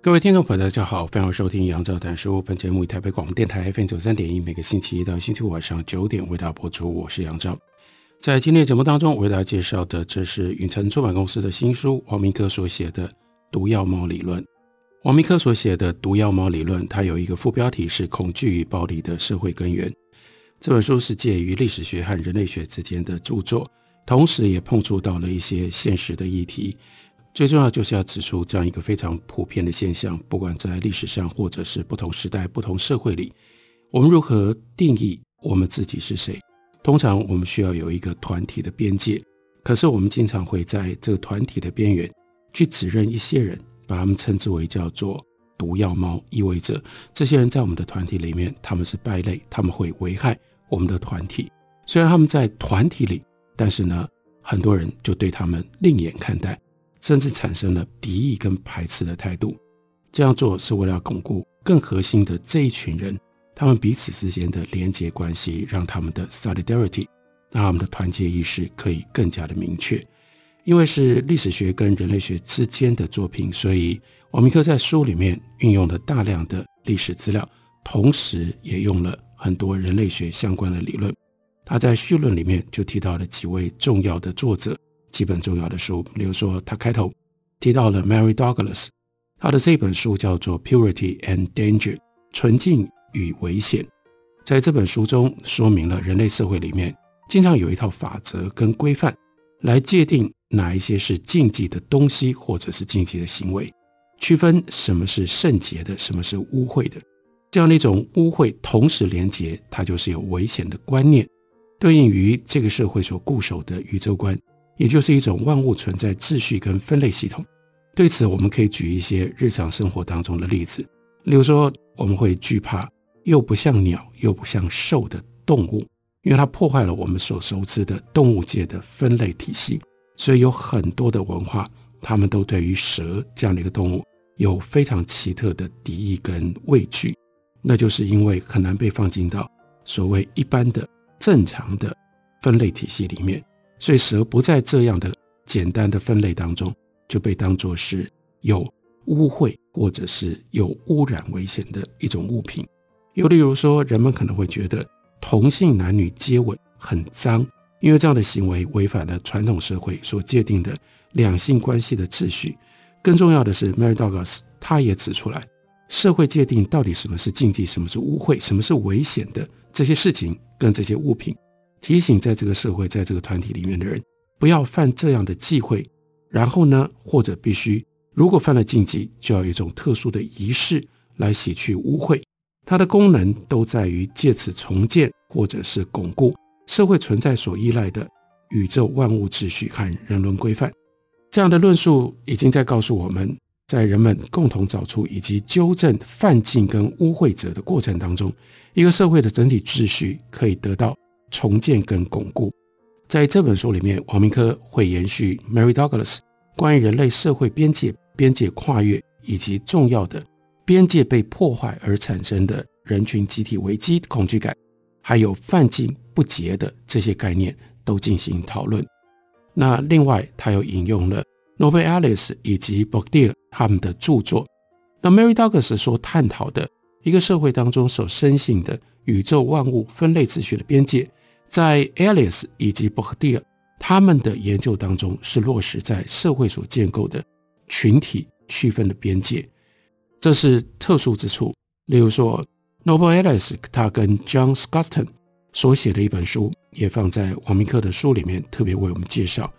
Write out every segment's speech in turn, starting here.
各位听众朋友，大家好，欢迎收听杨照谈书。本节目以台北广播电台 FM 九三点一，每个星期一到星期五晚上九点为大家播出。我是杨照。在今天的节目当中，为大家介绍的这是允晨出版公司的新书，王明科所写的《毒药猫理论》。王明科所写的《毒药猫理论》，它有一个副标题是“恐惧与暴力的社会根源”。这本书是介于历史学和人类学之间的著作，同时也碰触到了一些现实的议题。最重要就是要指出这样一个非常普遍的现象，不管在历史上或者是不同时代、不同社会里，我们如何定义我们自己是谁？通常我们需要有一个团体的边界，可是我们经常会在这个团体的边缘去指认一些人，把他们称之为叫做“毒药猫”，意味着这些人在我们的团体里面他们是败类，他们会危害我们的团体。虽然他们在团体里，但是呢，很多人就对他们另眼看待。甚至产生了敌意跟排斥的态度，这样做是为了巩固更核心的这一群人，他们彼此之间的连结关系，让他们的 solidarity，让他们的团结意识可以更加的明确。因为是历史学跟人类学之间的作品，所以王明克在书里面运用了大量的历史资料，同时也用了很多人类学相关的理论。他在序论里面就提到了几位重要的作者。几本重要的书，比如说他开头提到了 Mary Douglas，他的这本书叫做《Purity and Danger》，纯净与危险。在这本书中，说明了人类社会里面经常有一套法则跟规范来界定哪一些是禁忌的东西，或者是禁忌的行为，区分什么是圣洁的，什么是污秽的。这样的一种污秽同时连结，它就是有危险的观念，对应于这个社会所固守的宇宙观。也就是一种万物存在秩序跟分类系统。对此，我们可以举一些日常生活当中的例子，例如说，我们会惧怕又不像鸟又不像兽的动物，因为它破坏了我们所熟知的动物界的分类体系。所以有很多的文化，他们都对于蛇这样的一个动物有非常奇特的敌意跟畏惧，那就是因为很难被放进到所谓一般的正常的分类体系里面。所以蛇不在这样的简单的分类当中，就被当作是有污秽或者是有污染危险的一种物品。又例如说，人们可能会觉得同性男女接吻很脏，因为这样的行为违反了传统社会所界定的两性关系的秩序。更重要的是，Mary Douglas 他也指出来，社会界定到底什么是禁忌、什么是污秽、什么是危险的这些事情跟这些物品。提醒在这个社会，在这个团体里面的人，不要犯这样的忌讳。然后呢，或者必须，如果犯了禁忌，就要有一种特殊的仪式来洗去污秽。它的功能都在于借此重建或者是巩固社会存在所依赖的宇宙万物秩序和人伦规范。这样的论述已经在告诉我们，在人们共同找出以及纠正犯禁跟污秽者的过程当中，一个社会的整体秩序可以得到。重建跟巩固，在这本书里面，王明科会延续 Mary Douglas 关于人类社会边界、边界跨越以及重要的边界被破坏而产生的人群集体危机恐惧感，还有犯禁不洁的这些概念都进行讨论。那另外，他又引用了 Norvell Ellis 以及 Bourdieu 他们的著作。那 Mary Douglas 所探讨的一个社会当中所深信的宇宙万物分类秩序的边界。在 Ellis 以及 Bourdieu 他们的研究当中，是落实在社会所建构的群体区分的边界，这是特殊之处。例如说，Norvell Ellis 他跟 John Scotton 所写的一本书，也放在王明克的书里面，特别为我们介绍。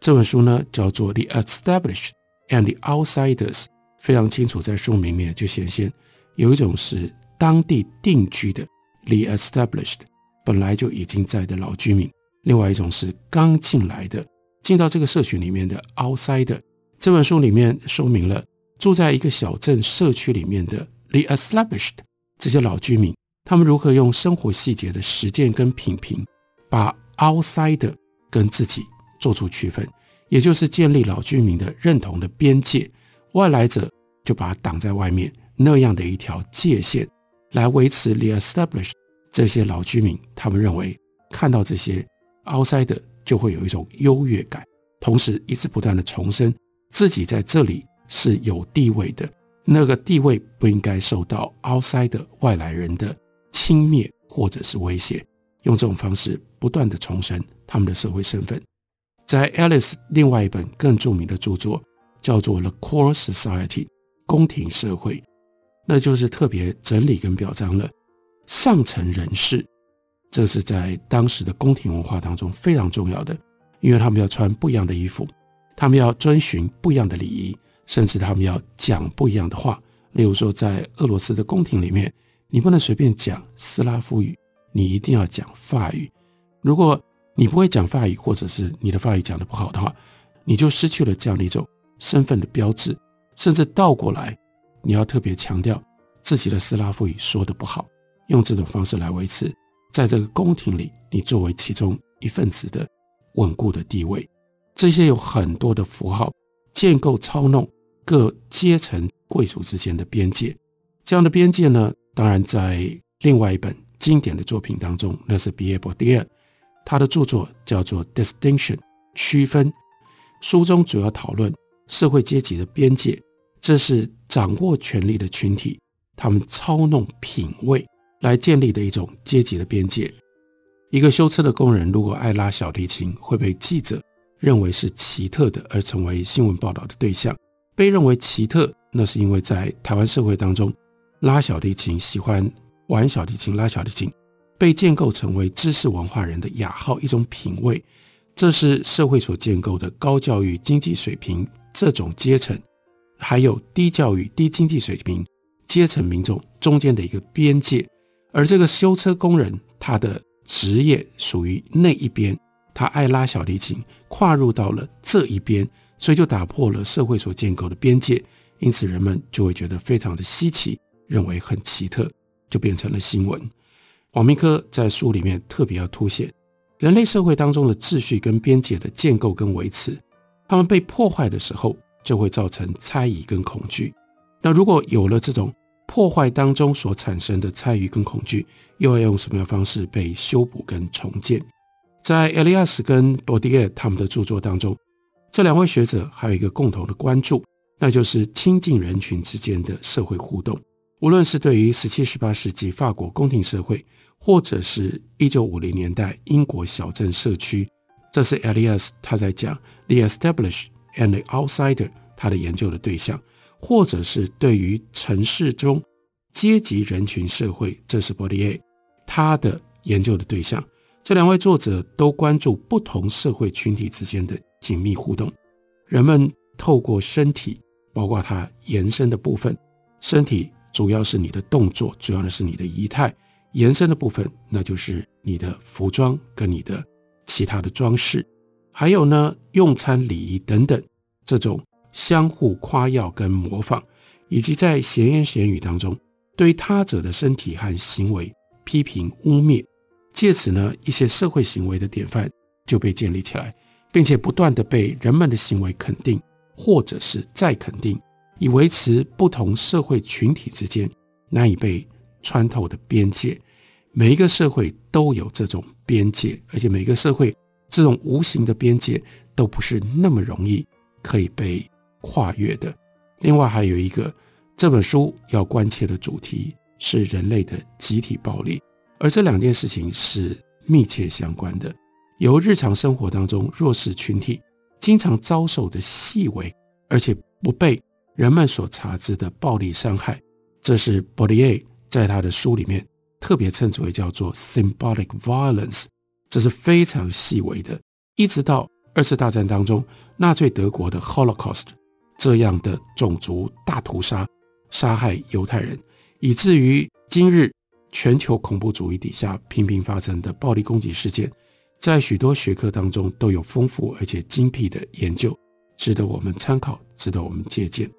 这本书呢，叫做《The Established and the Outsiders》，非常清楚，在书名里面就显现有一种是当地定居的 The Established。本来就已经在的老居民，另外一种是刚进来的进到这个社群里面的 outsider。这本书里面说明了住在一个小镇社区里面的 the established 这些老居民，他们如何用生活细节的实践跟品评，把 outsider 跟自己做出区分，也就是建立老居民的认同的边界，外来者就把它挡在外面，那样的一条界限来维持 the established 这些老居民，他们认为看到这些 outsider 就会有一种优越感，同时一直不断的重申。自己在这里是有地位的，那个地位不应该受到 outside 的外来人的轻蔑或者是威胁，用这种方式不断地重申他们的社会身份。在 Alice 另外一本更著名的著作叫做《The Court Society》宫廷社会，那就是特别整理跟表彰了上层人士，这是在当时的宫廷文化当中非常重要的，因为他们要穿不一样的衣服。他们要遵循不一样的礼仪，甚至他们要讲不一样的话。例如说，在俄罗斯的宫廷里面，你不能随便讲斯拉夫语，你一定要讲法语。如果你不会讲法语，或者是你的法语讲的不好的话，你就失去了这样的一种身份的标志。甚至倒过来，你要特别强调自己的斯拉夫语说的不好，用这种方式来维持在这个宫廷里你作为其中一份子的稳固的地位。这些有很多的符号，建构操弄各阶层贵族之间的边界。这样的边界呢，当然在另外一本经典的作品当中，那是比耶博迪尔，他的著作叫做《Distinction》，区分。书中主要讨论社会阶级的边界，这是掌握权力的群体，他们操弄品味来建立的一种阶级的边界。一个修车的工人如果爱拉小提琴，会被记者认为是奇特的，而成为新闻报道的对象。被认为奇特，那是因为在台湾社会当中，拉小提琴、喜欢玩小提琴、拉小提琴，被建构成为知识文化人的雅号，一种品味。这是社会所建构的高教育、经济水平这种阶层，还有低教育、低经济水平阶层民众中间的一个边界。而这个修车工人，他的职业属于那一边。他爱拉小提琴，跨入到了这一边，所以就打破了社会所建构的边界，因此人们就会觉得非常的稀奇，认为很奇特，就变成了新闻。王明珂在书里面特别要凸显人类社会当中的秩序跟边界的建构跟维持，他们被破坏的时候，就会造成猜疑跟恐惧。那如果有了这种破坏当中所产生的猜疑跟恐惧，又要用什么样方式被修补跟重建？在 Elias 跟 Bourdieu 他们的著作当中，这两位学者还有一个共同的关注，那就是亲近人群之间的社会互动。无论是对于十七、十八世纪法国宫廷社会，或者是一九五零年代英国小镇社区，这是 Elias 他在讲 The Established and the Outsider 他的研究的对象，或者是对于城市中阶级人群社会，这是 Bourdieu 他的研究的对象。这两位作者都关注不同社会群体之间的紧密互动。人们透过身体，包括它延伸的部分，身体主要是你的动作，主要的是你的仪态；延伸的部分，那就是你的服装跟你的其他的装饰，还有呢，用餐礼仪等等，这种相互夸耀跟模仿，以及在闲言闲语当中对他者的身体和行为批评污蔑。借此呢，一些社会行为的典范就被建立起来，并且不断地被人们的行为肯定，或者是再肯定，以维持不同社会群体之间难以被穿透的边界。每一个社会都有这种边界，而且每个社会这种无形的边界都不是那么容易可以被跨越的。另外，还有一个这本书要关切的主题是人类的集体暴力。而这两件事情是密切相关的，由日常生活当中弱势群体经常遭受的细微而且不被人们所察知的暴力伤害，这是 Bourdieu 在他的书里面特别称之为叫做 symbolic violence，这是非常细微的，一直到二次大战当中纳粹德国的 Holocaust 这样的种族大屠杀，杀害犹太人，以至于今日。全球恐怖主义底下频频发生的暴力攻击事件，在许多学科当中都有丰富而且精辟的研究，值得我们参考，值得我们借鉴。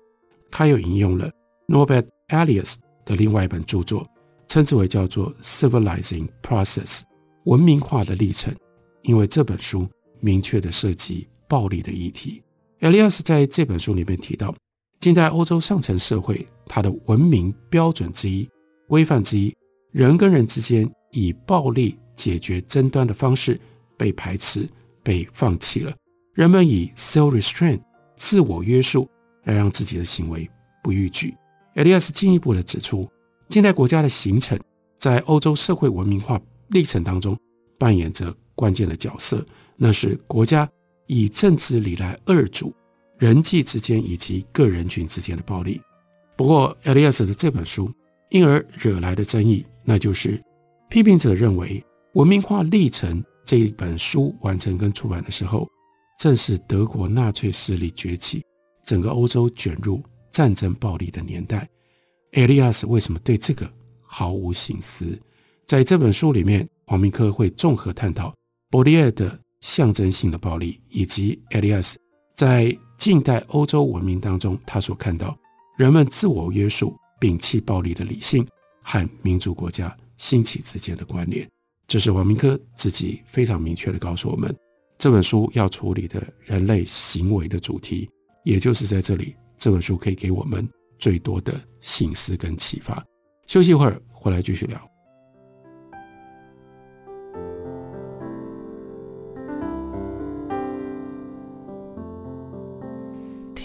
他又引用了 Norbert Elias 的另外一本著作，称之为叫做《Civilizing Process》文明化的历程，因为这本书明确地涉及暴力的议题。Elias 在这本书里面提到，近代欧洲上层社会它的文明标准之一、规范之一，人跟人之间以暴力解决争端的方式被排斥、被放弃了。人们以 self-restraint 自我约束来让自己的行为不逾矩。Elias 进一步的指出，近代国家的形成在欧洲社会文明化历程当中扮演着关键的角色，那是国家以政治礼来遏阻人际之间以及个人群之间的暴力。不过，Elias 的这本书因而惹来的争议，那就是批评者认为，文明化历程这一本书完成跟出版的时候，正是德国纳粹势力崛起，整个欧洲卷入战争暴力的年代。Elias 为什么对这个毫无省思？在这本书里面，黄明科会综合探讨博利埃的象征性的暴力，以及 Elias 在近代欧洲文明当中他所看到人们自我约束、摒弃暴力的理性和民族国家兴起之间的关联。这是王明科自己非常明确地告诉我们。这本书要处理的人类行为的主题，也就是在这里，这本书可以给我们最多的省思跟启发。休息一会儿，回来继续聊。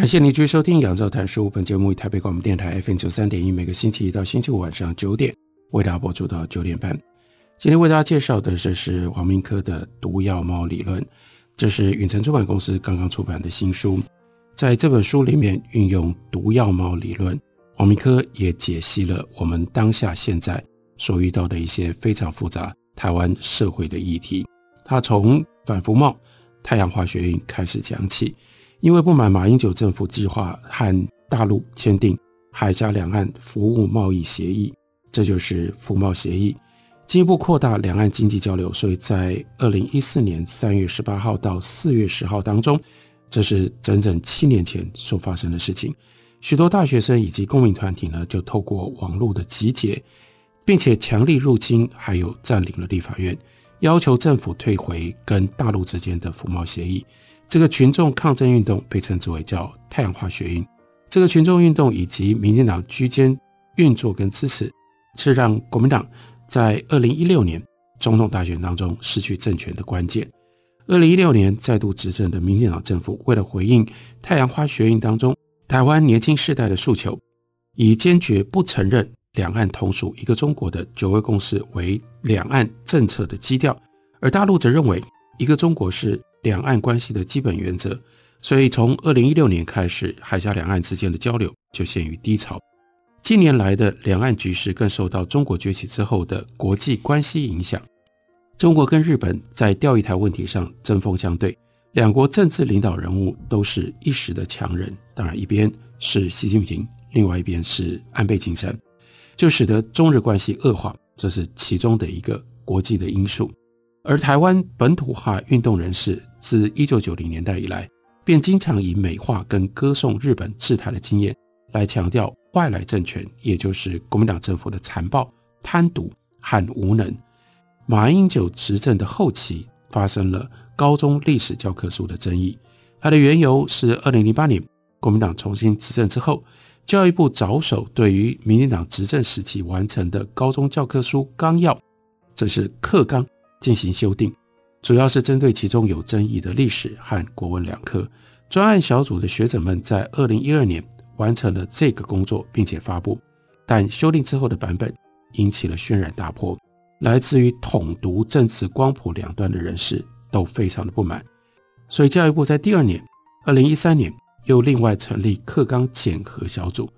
感谢您继续收听《杨照谈书》。本节目以台北广播电台 FM 九三点一，每个星期一到星期五晚上九点为大家播出到九点半。今天为大家介绍的这是黄明科的《毒药猫理论》，这是远程出版公司刚刚出版的新书。在这本书里面运用毒药猫理论，黄明科也解析了我们当下现在所遇到的一些非常复杂台湾社会的议题。他从反服贸、太阳花学运开始讲起。因为不满马英九政府计划和大陆签订海峡两岸服务贸易协议，这就是服贸协议，进一步扩大两岸经济交流。所以在二零一四年三月十八号到四月十号当中，这是整整七年前所发生的事情。许多大学生以及公民团体呢，就透过网络的集结，并且强力入侵，还有占领了立法院，要求政府退回跟大陆之间的服贸协议。这个群众抗争运动被称之为叫“太阳花学运”。这个群众运动以及民进党居间运作跟支持，是让国民党在二零一六年总统大选当中失去政权的关键。二零一六年再度执政的民进党政府，为了回应太阳花学运当中台湾年轻世代的诉求，以坚决不承认两岸同属一个中国的九二共识为两岸政策的基调，而大陆则认为一个中国是。两岸关系的基本原则，所以从二零一六年开始，海峡两岸之间的交流就陷于低潮。近年来的两岸局势更受到中国崛起之后的国际关系影响。中国跟日本在钓鱼台问题上针锋相对，两国政治领导人物都是一时的强人，当然一边是习近平，另外一边是安倍晋三，就使得中日关系恶化，这是其中的一个国际的因素。而台湾本土化运动人士自一九九零年代以来，便经常以美化跟歌颂日本治台的经验，来强调外来政权，也就是国民党政府的残暴、贪渎和无能。马英九执政的后期，发生了高中历史教科书的争议。它的缘由是二零零八年国民党重新执政之后，教育部着手对于民进党执政时期完成的高中教科书纲要，这是课纲。进行修订，主要是针对其中有争议的历史和国文两科，专案小组的学者们在二零一二年完成了这个工作，并且发布，但修订之后的版本引起了轩然大波，来自于统独、政治光谱两端的人士都非常的不满，所以教育部在第二年，二零一三年又另外成立课纲检核小组，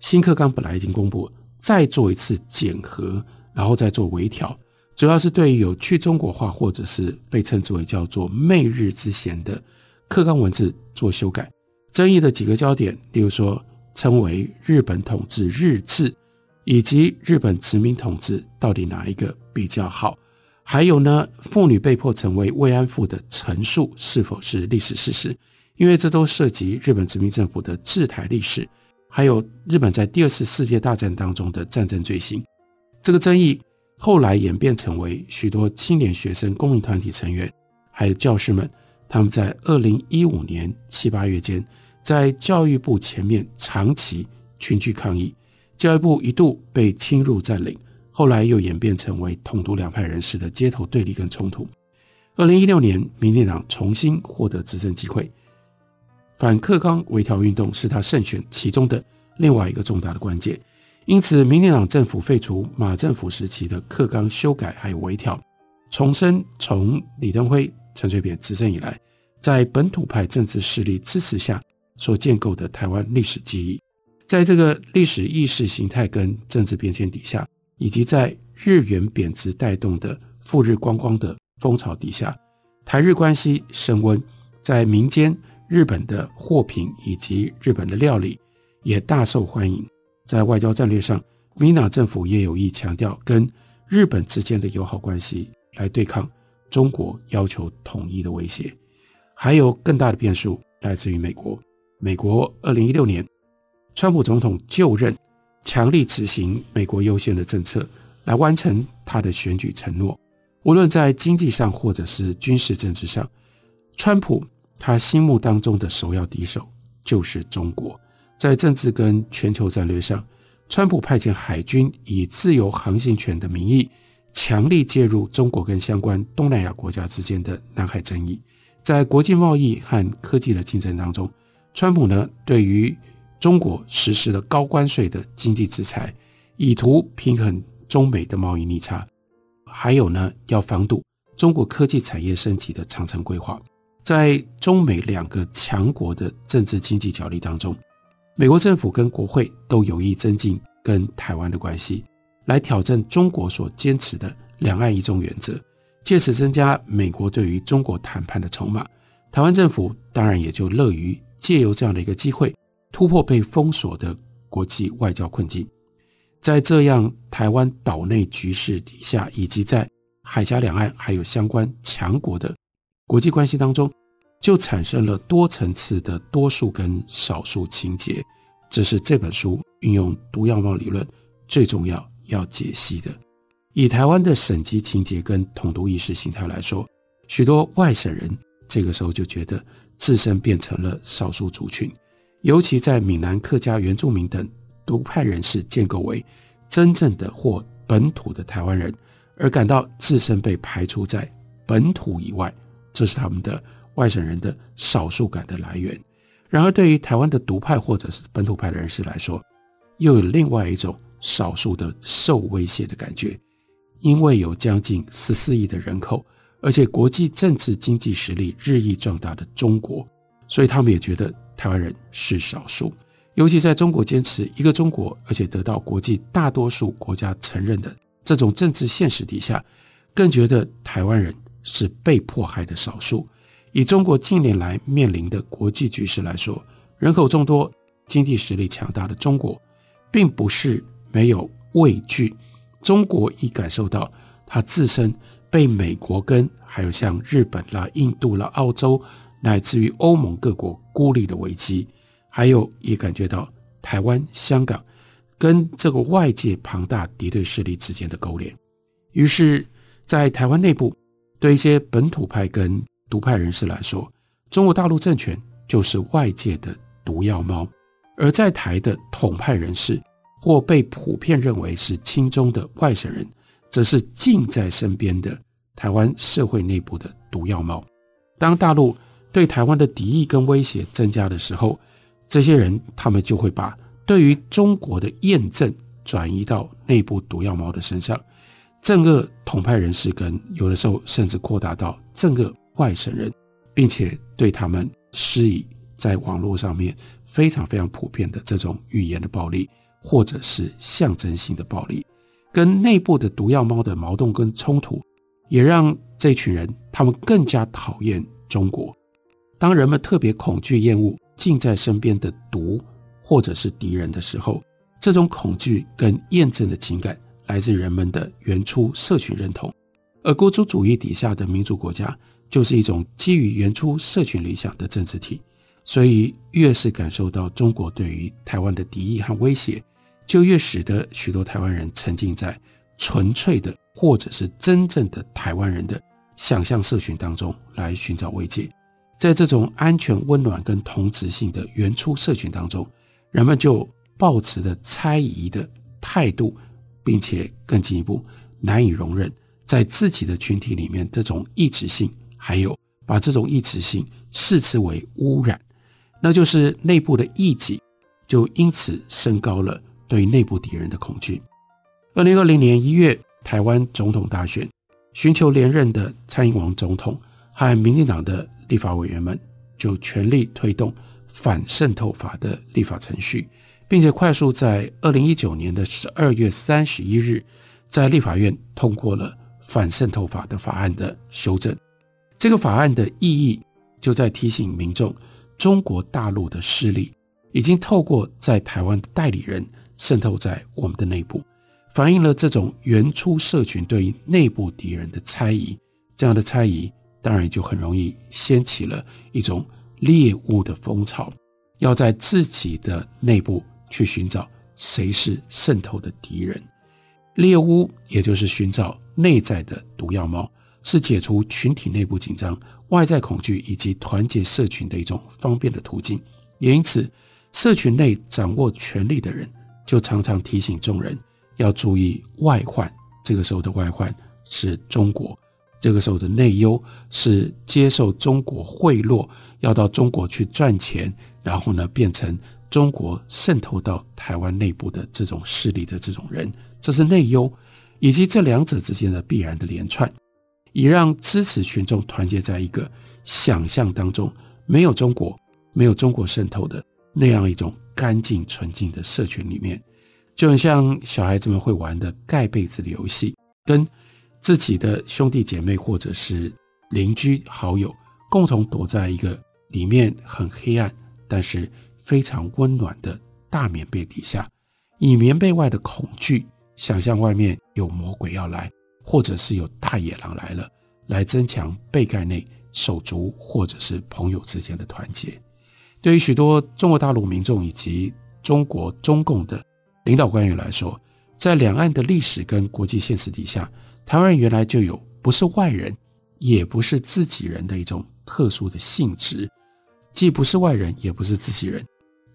新课纲本来已经公布，再做一次检核，然后再做微调。主要是对于有去中国化或者是被称之为叫做“媚日之嫌”的课纲文字做修改，争议的几个焦点，例如说称为日本统治日治，以及日本殖民统治到底哪一个比较好？还有呢，妇女被迫成为慰安妇的陈述是否是历史事实？因为这都涉及日本殖民政府的治台历史，还有日本在第二次世界大战当中的战争罪行，这个争议。后来演变成为许多青年学生、公民团体成员，还有教师们，他们在二零一五年七八月间，在教育部前面长期群聚抗议，教育部一度被侵入占领，后来又演变成为统独两派人士的街头对立跟冲突。二零一六年，民进党重新获得执政机会，反克纲微调运动是他胜选其中的另外一个重大的关键。因此，民进党政府废除马政府时期的课纲修改还有微调，重申从李登辉、陈水扁执政以来，在本土派政治势力支持下所建构的台湾历史记忆，在这个历史意识形态跟政治变迁底下，以及在日元贬值带动的赴日观光的风潮底下，台日关系升温，在民间日本的货品以及日本的料理也大受欢迎。在外交战略上，民进党政府也有意强调跟日本之间的友好关系，来对抗中国要求统一的威胁。还有更大的变数来自于美国。美国二零一六年，川普总统就任，强力执行美国优先的政策，来完成他的选举承诺。无论在经济上或者是军事政治上，川普他心目当中的首要敌手就是中国。在政治跟全球战略上，川普派遣海军以自由航行权的名义，强力介入中国跟相关东南亚国家之间的南海争议。在国际贸易和科技的竞争当中，川普呢对于中国实施了高关税的经济制裁，以图平衡中美的贸易逆差。还有呢，要防堵中国科技产业升级的长城规划。在中美两个强国的政治经济角力当中，美国政府跟国会都有意增进跟台湾的关系，来挑战中国所坚持的两岸一中原则，借此增加美国对于中国谈判的筹码。台湾政府当然也就乐于借由这样的一个机会，突破被封锁的国际外交困境。在这样台湾岛内局势底下，以及在海峡两岸还有相关强国的国际关系当中。就产生了多层次的多数跟少数情节，这是这本书运用毒药帽理论最重要要解析的。以台湾的省级情节跟统独意识形态来说，许多外省人这个时候就觉得自身变成了少数族群，尤其在闽南客家原住民等独派人士建构为真正的或本土的台湾人，而感到自身被排除在本土以外，这是他们的。外省人的少数感的来源，然而对于台湾的独派或者是本土派的人士来说，又有另外一种少数的受威胁的感觉，因为有将近十四亿的人口，而且国际政治经济实力日益壮大的中国，所以他们也觉得台湾人是少数，尤其在中国坚持一个中国，而且得到国际大多数国家承认的这种政治现实底下，更觉得台湾人是被迫害的少数。以中国近年来面临的国际局势来说，人口众多、经济实力强大的中国，并不是没有畏惧。中国已感受到它自身被美国跟还有像日本啦、印度啦、澳洲，乃至于欧盟各国孤立的危机，还有也感觉到台湾、香港跟这个外界庞大敌对势力之间的勾连。于是，在台湾内部，对一些本土派跟独派人士来说，中国大陆政权就是外界的毒药猫；而在台的统派人士或被普遍认为是亲中的外省人，则是近在身边的台湾社会内部的毒药猫。当大陆对台湾的敌意跟威胁增加的时候，这些人他们就会把对于中国的验证转移到内部毒药猫的身上，政恶统派人士跟有的时候甚至扩大到政恶外省人，并且对他们施以在网络上面非常非常普遍的这种语言的暴力，或者是象征性的暴力，跟内部的毒药猫的矛盾跟冲突，也让这群人他们更加讨厌中国。当人们特别恐惧、厌恶近在身边的毒或者是敌人的时候，这种恐惧跟验证的情感来自人们的原初社群认同，而国族主义底下的民主国家就是一种基于原初社群理想的政治体，所以越是感受到中国对于台湾的敌意和威胁，就越使得许多台湾人沉浸在纯粹的或者是真正的台湾人的想象社群当中来寻找慰藉。在这种安全、温暖跟同质性的原初社群当中，人们就抱持着猜疑的态度，并且更进一步难以容忍在自己的群体里面这种异质性，还有把这种异质性视之为污染，那就是内部的异己，就因此升高了对内部敌人的恐惧。二零二零年一月，台湾总统大选，寻求连任的蔡英文总统和民进党的立法委员们就全力推动反渗透法的立法程序，并且快速在二零一九年的十二月三十一日，在立法院通过了反渗透法的法案的修正。这个法案的意义就在提醒民众，中国大陆的势力已经透过在台湾的代理人渗透在我们的内部，反映了这种原初社群对于内部敌人的猜疑。这样的猜疑。当然就很容易掀起了一种猎巫的风潮，要在自己的内部去寻找谁是渗透的敌人。猎巫也就是寻找内在的毒药猫，是解除群体内部紧张、外在恐惧以及团结社群的一种方便的途径。也因此，社群内掌握权力的人就常常提醒众人要注意外患。这个时候的外患是中国。这个时候的内忧是接受中国贿赂，要到中国去赚钱，然后呢变成中国渗透到台湾内部的这种势力的这种人，这是内忧，以及这两者之间的必然的连串，以让支持群众团结在一个想象当中，没有中国，没有中国渗透的那样一种干净纯净的社群里面，就很像小孩子们会玩的盖被子的游戏，跟。自己的兄弟姐妹或者是邻居好友，共同躲在一个里面很黑暗，但是非常温暖的大棉被底下，以棉被外的恐惧想象外面有魔鬼要来，或者是有大野狼来了，来增强被盖内手足或者是朋友之间的团结。对于许多中国大陆民众以及中国中共的领导官员来说，在两岸的历史跟国际现实底下。台湾人原来就有不是外人，也不是自己人的一种特殊的性质，既不是外人，也不是自己人，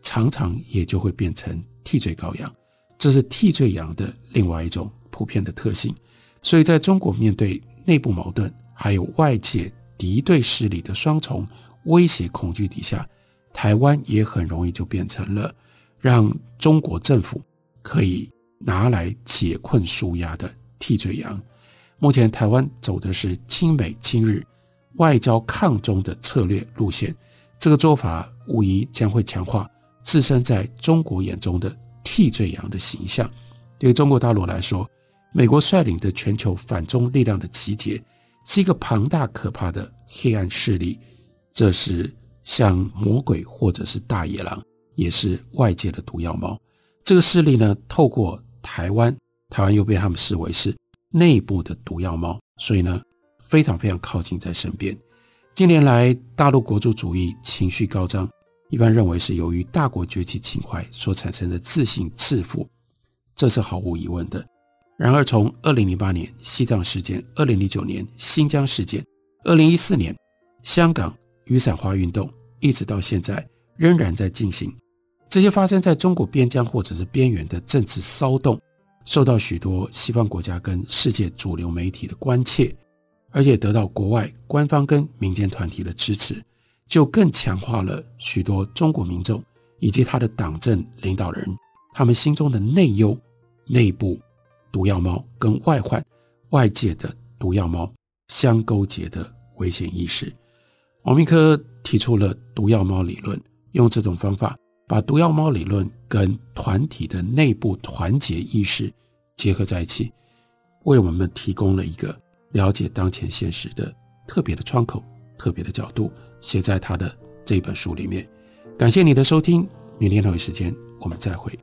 常常也就会变成替罪羔羊。这是替罪羊的另外一种普遍的特性。所以，在中国面对内部矛盾，还有外界敌对势力的双重威胁恐惧底下，台湾也很容易就变成了让中国政府可以拿来解困舒压的替罪羊。目前台湾走的是亲美亲日、外交抗中的策略路线，这个做法无疑将会强化自身在中国眼中的替罪羊的形象。对于中国大陆来说，美国率领的全球反中力量的集结是一个庞大可怕的黑暗势力，这是像魔鬼或者是大野狼，也是外界的毒药猫。这个势力呢，透过台湾，台湾又被他们视为是。内部的毒药猫，所以呢，非常非常靠近在身边。近年来，大陆国族主义情绪高涨，一般认为是由于大国崛起情怀所产生的自信自负，这是毫无疑问的。然而，从二零零八年西藏事件、二零零九年新疆事件、二零一四年香港雨伞花运动，一直到现在仍然在进行。这些发生在中国边疆或者是边缘的政治骚动。受到许多西方国家跟世界主流媒体的关切，而且得到国外官方跟民间团体的支持，就更强化了许多中国民众以及他的党政领导人他们心中的内忧、内部毒药猫跟外患、外界的毒药猫相勾结的危险意识。王明珂提出了毒药猫理论，用这种方法把毒药猫理论跟团体的内部团结意识结合在一起，为我们提供了一个了解当前现实的特别的窗口、特别的角度，写在他的这本书里面。感谢你的收听，明天同一时间我们再会。